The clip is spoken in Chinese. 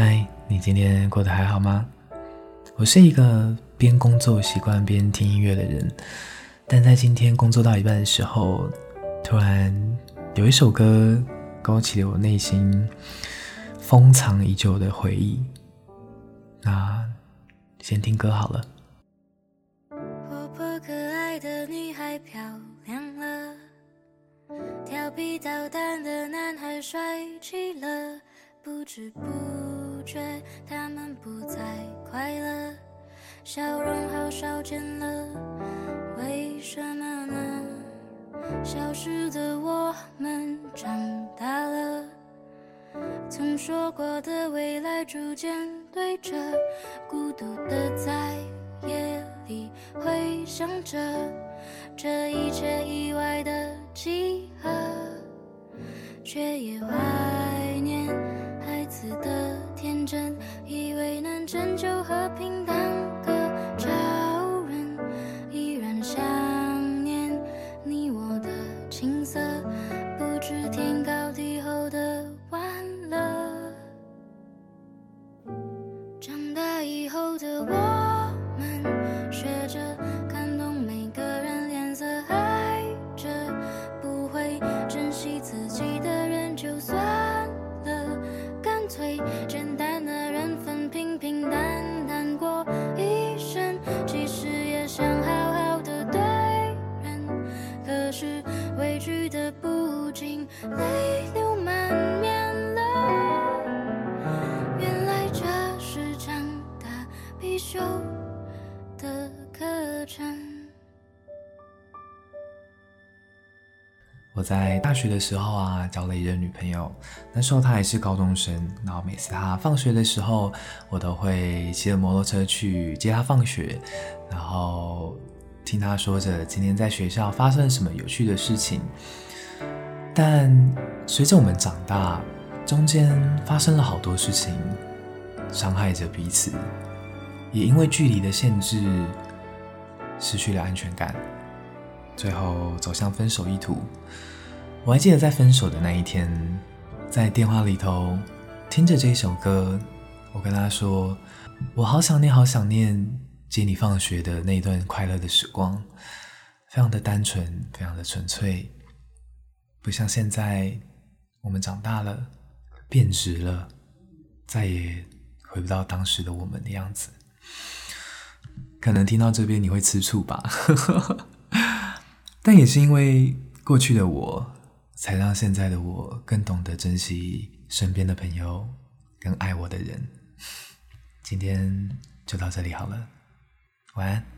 嗨，你今天过得还好吗？我是一个边工作习惯边听音乐的人，但在今天工作到一半的时候，突然有一首歌勾起了我内心封藏已久的回忆。那先听歌好了。活泼可爱的女孩漂亮了，调皮捣蛋的男孩帅气了。不知不觉，他们不再快乐，笑容好少见了，为什么呢？消失的我们长大了，曾说过的未来逐渐对着，孤独的在夜里回想着，这一切意外的集合，却也怀不知天高地厚的玩乐。长大以后的我委屈的不禁泪流满面了。原来这是长大必修的课程。我在大学的时候啊，交了一任女朋友。那时候她还是高中生，然后每次她放学的时候，我都会骑着摩托车去接她放学，然后听他说着今天在学校发生了什么有趣的事情。但随着我们长大，中间发生了好多事情，伤害着彼此，也因为距离的限制，失去了安全感。最后走向分手意图。我还记得在分手的那一天，在电话里头听着这首歌，我跟他说：“我好想念，好想念接你放学的那一段快乐的时光，非常的单纯，非常的纯粹，不像现在我们长大了，变质了，再也回不到当时的我们的样子。”可能听到这边你会吃醋吧。但也是因为过去的我，才让现在的我更懂得珍惜身边的朋友，更爱我的人。今天就到这里好了，晚安。